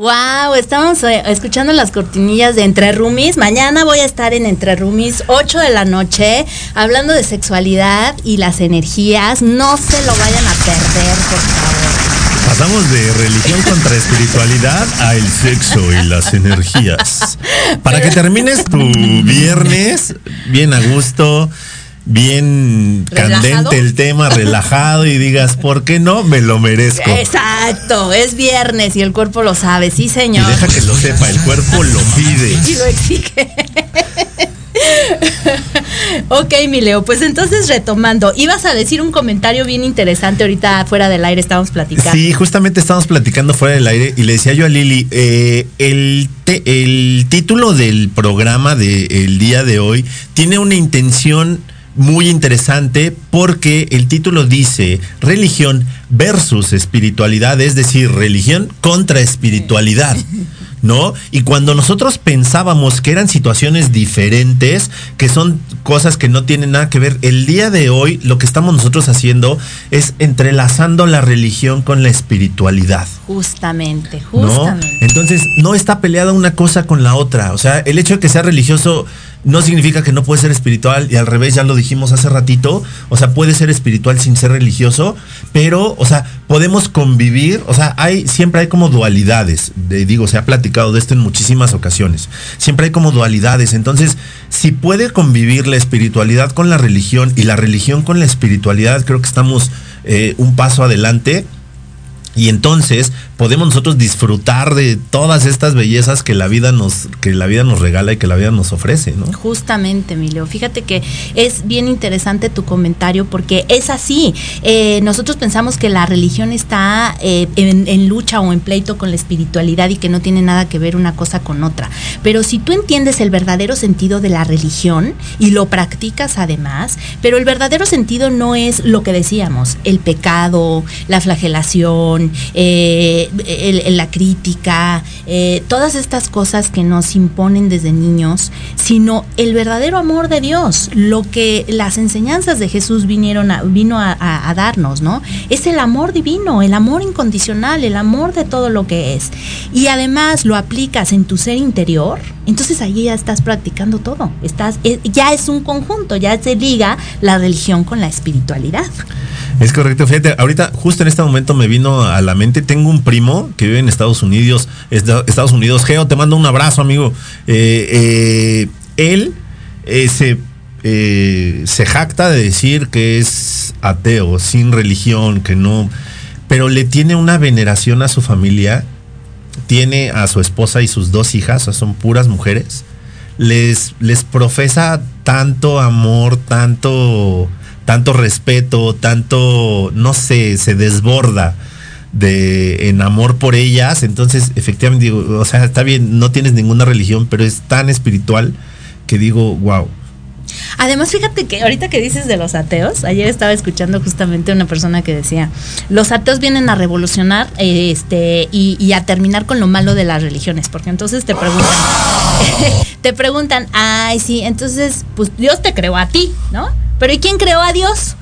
Wow, estamos eh, escuchando las cortinillas de Entre Rumis. Mañana voy a estar en Entre Rumis, 8 de la noche, hablando de sexualidad y las energías. No se lo vayan a perder, por favor. Pasamos de religión contra espiritualidad a el sexo y las energías. Para que termines tu viernes bien a gusto, bien ¿Relajado? candente el tema, relajado y digas, ¿por qué no? Me lo merezco. Exacto, es viernes y el cuerpo lo sabe, sí Y señor. deja que lo sepa, el cuerpo lo pide. Y lo exige. ok, mi Leo, pues entonces retomando, ibas a decir un comentario bien interesante ahorita fuera del aire, estábamos platicando. Sí, justamente estábamos platicando fuera del aire y le decía yo a Lili, eh, el, te- el título del programa del día de hoy tiene una intención muy interesante porque el título dice religión versus espiritualidad, es decir, religión contra espiritualidad. ¿No? Y cuando nosotros pensábamos que eran situaciones diferentes, que son cosas que no tienen nada que ver, el día de hoy lo que estamos nosotros haciendo es entrelazando la religión con la espiritualidad. Justamente, ¿no? justamente. Entonces, no está peleada una cosa con la otra. O sea, el hecho de que sea religioso no significa que no puede ser espiritual y al revés, ya lo dijimos hace ratito. O sea, puede ser espiritual sin ser religioso, pero, o sea, podemos convivir. O sea, hay, siempre hay como dualidades. De- digo, se ha platicado de esto en muchísimas ocasiones. Siempre hay como dualidades. Entonces, si puede convivir la espiritualidad con la religión y la religión con la espiritualidad, creo que estamos eh, un paso adelante. Y entonces podemos nosotros disfrutar de todas estas bellezas que la vida nos, que la vida nos regala y que la vida nos ofrece, ¿no? Justamente, Emilio. Fíjate que es bien interesante tu comentario porque es así. Eh, nosotros pensamos que la religión está eh, en, en lucha o en pleito con la espiritualidad y que no tiene nada que ver una cosa con otra. Pero si tú entiendes el verdadero sentido de la religión y lo practicas además, pero el verdadero sentido no es lo que decíamos, el pecado, la flagelación, eh, el- el- la crítica, eh, todas estas cosas que nos imponen desde niños, sino el verdadero amor de Dios, lo que las enseñanzas de Jesús vinieron a, vino a, a- a darnos, ¿no? Es el amor divino, el amor incondicional, el amor de todo lo que es. Y además lo aplicas en tu ser interior, entonces ahí ya estás practicando todo. Estás, eh, ya es un conjunto, ya se liga la religión con la espiritualidad. Es correcto, fíjate, ahorita justo en este momento me vino a la mente, tengo un primo que vive en Estados Unidos, Esta- Estados Unidos, Geo, te mando un abrazo, amigo. Eh, eh, él eh, se, se jacta de decir que es ateo, sin religión, que no, pero le tiene una veneración a su familia, tiene a su esposa y sus dos hijas, son puras mujeres, les, les profesa tanto amor, tanto, tanto respeto, tanto, no sé, se desborda de en amor por ellas. Entonces, efectivamente, digo, o sea, está bien, no tienes ninguna religión, pero es tan espiritual que digo, wow. Además, fíjate que ahorita que dices de los ateos, ayer estaba escuchando justamente una persona que decía, los ateos vienen a revolucionar este y, y a terminar con lo malo de las religiones, porque entonces te preguntan, te preguntan, ay, sí, entonces, pues Dios te creó a ti, ¿no? Pero ¿y quién creó a Dios?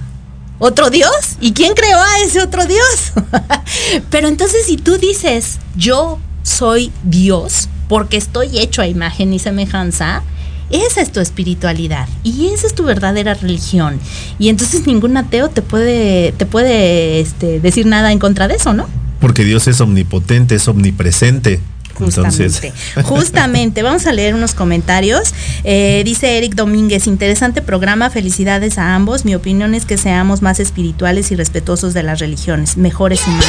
¿Otro Dios? ¿Y quién creó a ese otro Dios? Pero entonces si tú dices, yo soy Dios, porque estoy hecho a imagen y semejanza, esa es tu espiritualidad y esa es tu verdadera religión. Y entonces ningún ateo te puede, te puede este, decir nada en contra de eso, ¿no? Porque Dios es omnipotente, es omnipresente. Entonces, Justamente, justamente. Vamos a leer unos comentarios. Eh, dice Eric Domínguez, interesante programa, felicidades a ambos. Mi opinión es que seamos más espirituales y respetuosos de las religiones, mejores humanos.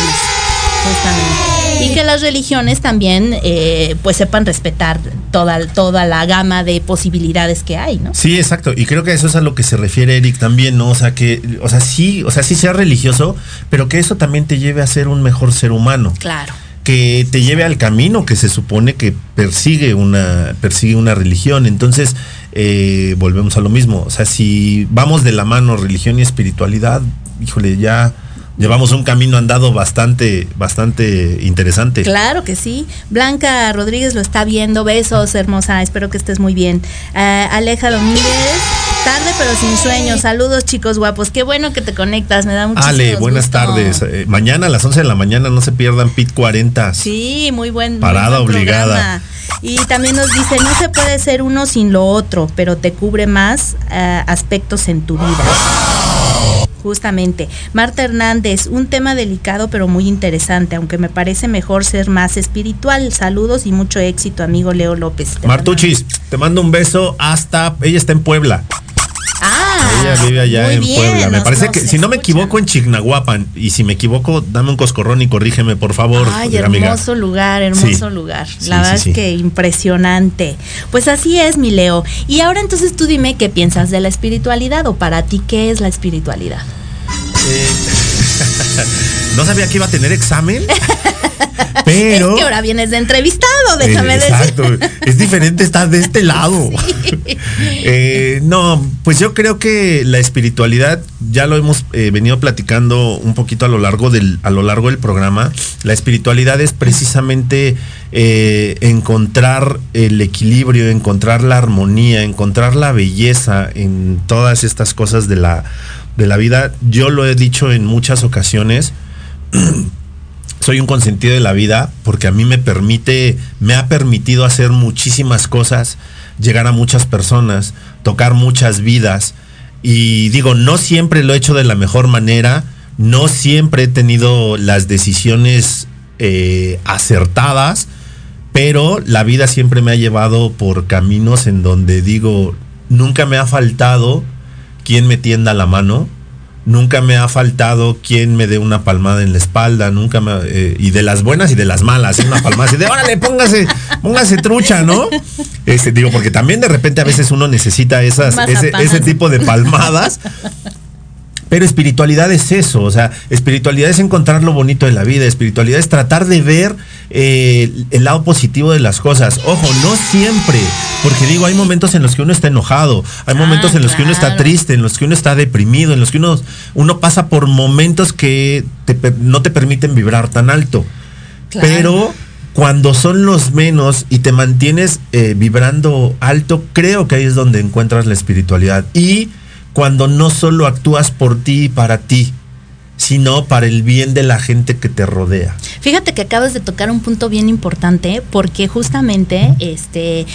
Justamente. Y que las religiones también eh, pues sepan respetar toda, toda la gama de posibilidades que hay, ¿no? Sí, exacto. Y creo que eso es a lo que se refiere Eric también, ¿no? O sea, que, o sea, sí, o sea, sí sea religioso, pero que eso también te lleve a ser un mejor ser humano. Claro. Que te lleve al camino que se supone que persigue una, persigue una religión. Entonces, eh, volvemos a lo mismo. O sea, si vamos de la mano religión y espiritualidad, híjole, ya llevamos un camino andado bastante, bastante interesante. Claro que sí. Blanca Rodríguez lo está viendo. Besos, hermosa. Espero que estés muy bien. Eh, Aleja Domínguez. Tarde pero sin sueño. Saludos chicos guapos. Qué bueno que te conectas. Me da mucho Ale, buenas tardes. Eh, mañana a las 11 de la mañana no se pierdan PIT 40. Sí, muy buen. Parada muy buen obligada. programa. Y también nos dice, no se puede ser uno sin lo otro, pero te cubre más eh, aspectos en tu vida. Justamente. Marta Hernández, un tema delicado pero muy interesante, aunque me parece mejor ser más espiritual. Saludos y mucho éxito, amigo Leo López. Te Martuchis, te mando un beso hasta. Ella está en Puebla. Ella vive allá muy en bien, Puebla. Me parece que, si no me equivoco, en Chignahuapan. Y si me equivoco, dame un coscorrón y corrígeme, por favor, Ay, amiga. hermoso lugar, hermoso Sí. lugar. La sí, verdad sí. es que impresionante. Pues así es, mi Leo. Y ahora entonces tú dime qué piensas de la espiritualidad o para ti qué es la espiritualidad. no sabía que iba a tener examen. Pero. Es que ahora vienes de entrevistado, déjame Eh, Exacto. decir. Es diferente estar de este lado. Eh, no, pues yo creo que la espiritualidad, ya lo hemos eh, venido platicando un poquito a lo largo del, a lo largo del programa. La espiritualidad es precisamente eh, encontrar el equilibrio, encontrar la armonía, encontrar la belleza en todas estas cosas de la, de la vida. Yo lo he dicho en muchas ocasiones soy un consentido de la vida porque a mí me permite, me ha permitido hacer muchísimas cosas, llegar a muchas personas, tocar muchas vidas. Y digo, no siempre lo he hecho de la mejor manera, no siempre he tenido las decisiones eh, acertadas, pero la vida siempre me ha llevado por caminos en donde digo, nunca me ha faltado quien me tienda la mano, nunca me ha faltado quien me dé una palmada en la espalda, nunca me, eh, y de las buenas y de las malas, ¿eh? una palmada así de órale, póngase, póngase trucha, ¿no? Este, digo, porque también de repente a veces uno necesita esas, ese, ese tipo de palmadas. Pero espiritualidad es eso, o sea, espiritualidad es encontrar lo bonito de la vida, espiritualidad es tratar de ver eh, el lado positivo de las cosas. Ojo, no siempre, porque digo, hay momentos en los que uno está enojado, hay momentos en los que uno está triste, en los que uno está deprimido, en los que uno, uno pasa por momentos que te no te permiten vibrar tan alto. Claro. Pero cuando son los menos y te mantienes eh, vibrando alto, creo que ahí es donde encuentras la espiritualidad. Y cuando no solo actúas por ti y para ti, sino para el bien de la gente que te rodea. Fíjate que acabas de tocar un punto bien importante porque justamente este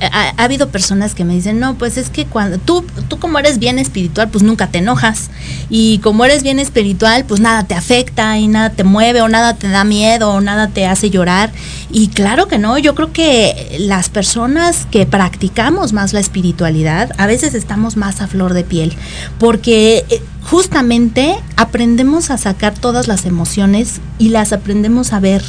ha, ha- ha habido personas que me dicen, "No, pues es que cuando tú tú como eres bien espiritual, pues nunca te enojas y como eres bien espiritual, pues nada te afecta y nada te mueve o nada te da miedo o nada te hace llorar." Y claro que no, yo creo que las personas que practicamos más la espiritualidad, a veces estamos más a flor de piel, porque eh, justamente aprendemos a sacar todas las emociones y las aprendemos a ver.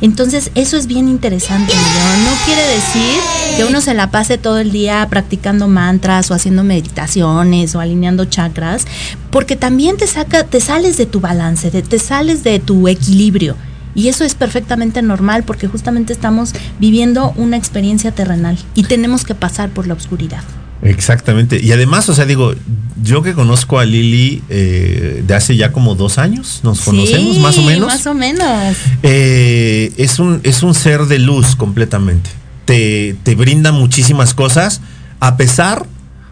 Entonces, eso es bien interesante, Miguel. No quiere decir que uno se la pase todo el día practicando mantras o haciendo meditaciones o alineando chakras, porque también te saca, te sales de tu balance, de- te sales de tu equilibrio. Y eso es perfectamente normal porque justamente estamos viviendo una experiencia terrenal y tenemos que pasar por la oscuridad. Exactamente. Y además, o sea, digo, yo que conozco a Lili eh, de hace ya como dos años, nos conocemos Sí, más o menos. Más o menos. Eh, es, un, es un ser de luz completamente. Te, te brinda muchísimas cosas, a pesar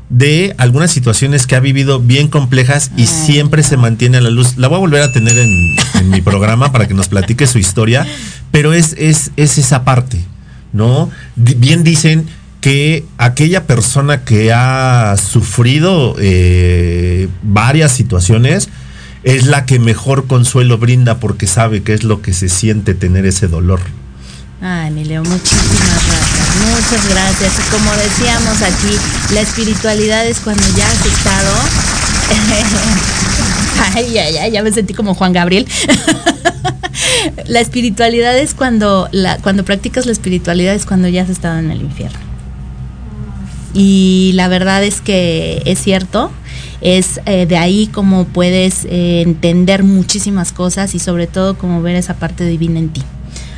de algunas situaciones que ha vivido bien complejas y siempre se mantiene a la luz. La voy a volver a tener en, en mi programa para que nos platique su historia, pero es, es, es esa parte, ¿no? Bien dicen que aquella persona que ha sufrido eh, varias situaciones, es la que mejor consuelo brinda porque sabe qué es lo que se siente tener ese dolor. Ay, mi Leo, muchísimas gracias. Muchas gracias. Como decíamos aquí, la espiritualidad es cuando ya has estado. ay, ay, ay, ya me sentí como Juan Gabriel. la espiritualidad es cuando, la, cuando practicas la espiritualidad es cuando ya has estado en el infierno. Y la verdad es que es cierto, es eh, de ahí como puedes eh, entender muchísimas cosas y sobre todo como ver esa parte divina en ti.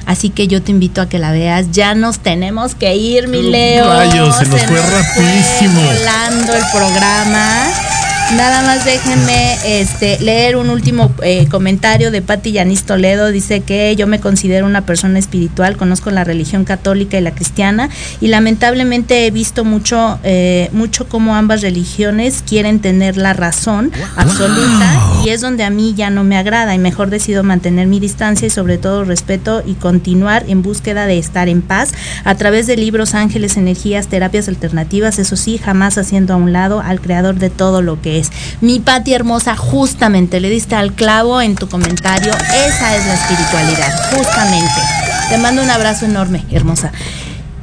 Así que yo te invito a que la veas. Ya nos tenemos que ir, mi Leo. Rayos, se nos fue rapidísimo. volando el programa. Nada más déjenme este, leer un último eh, comentario de Patti Yanis Toledo. Dice que yo me considero una persona espiritual, conozco la religión católica y la cristiana y lamentablemente he visto mucho, eh, mucho cómo ambas religiones quieren tener la razón absoluta y es donde a mí ya no me agrada y mejor decido mantener mi distancia y sobre todo respeto y continuar en búsqueda de estar en paz. A través de libros, ángeles, energías, terapias alternativas, eso sí, jamás haciendo a un lado al creador de todo lo que Mi Pati hermosa, justamente le diste al clavo en tu comentario. Esa es la espiritualidad, justamente. Te mando un abrazo enorme, hermosa.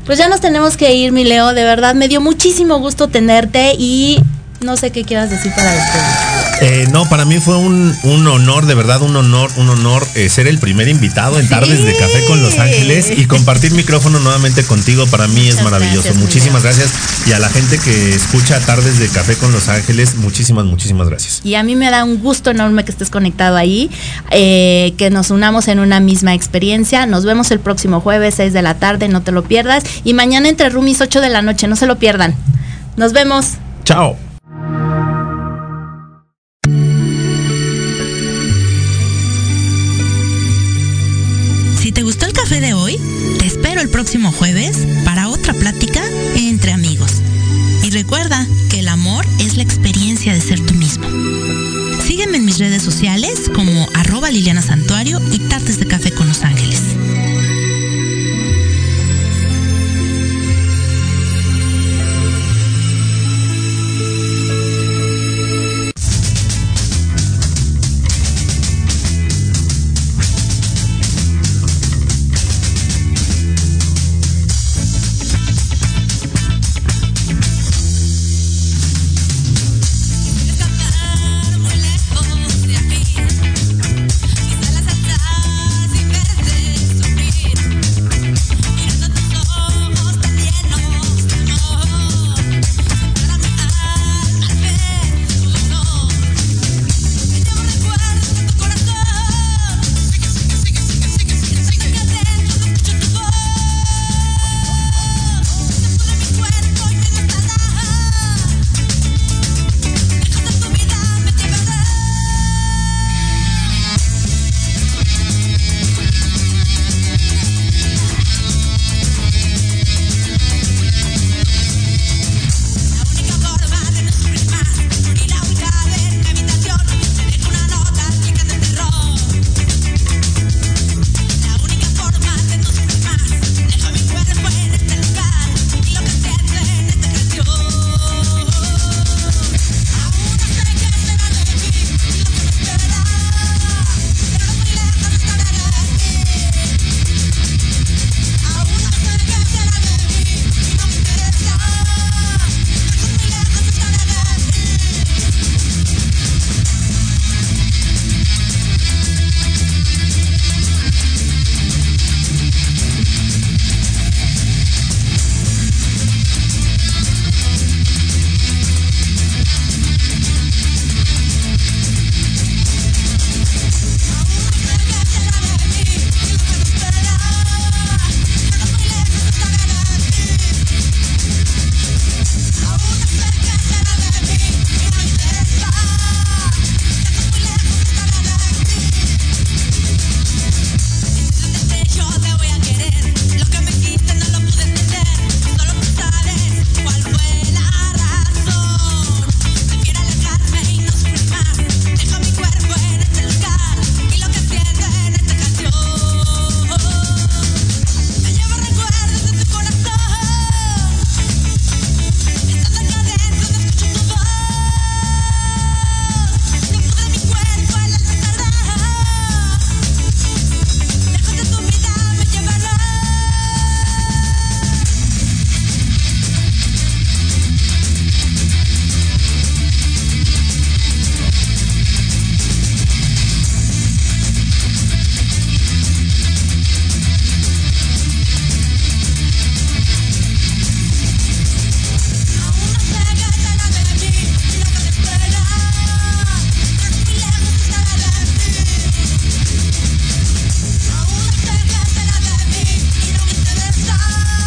Pues ya nos tenemos que ir, mi Leo. De verdad, me dio muchísimo gusto tenerte y no sé qué quieras decir para despedir. Eh, no, para mí fue un, un, honor, de verdad, un honor, un honor eh, ser el primer invitado en Tardes de Café con Los Ángeles y compartir micrófono nuevamente contigo. Para mí es maravilloso. gracias, muchísimas gracias. Y a la gente que escucha Tardes de Café con Los Ángeles, muchísimas, muchísimas gracias. Y a mí me da un gusto enorme que estés conectado ahí, eh, que nos unamos en una misma experiencia. Nos vemos el próximo jueves, 6 de la tarde, no te lo pierdas. Y mañana entre Rumis, 8 de la noche, no se lo pierdan. Nos vemos. Chao. Jueves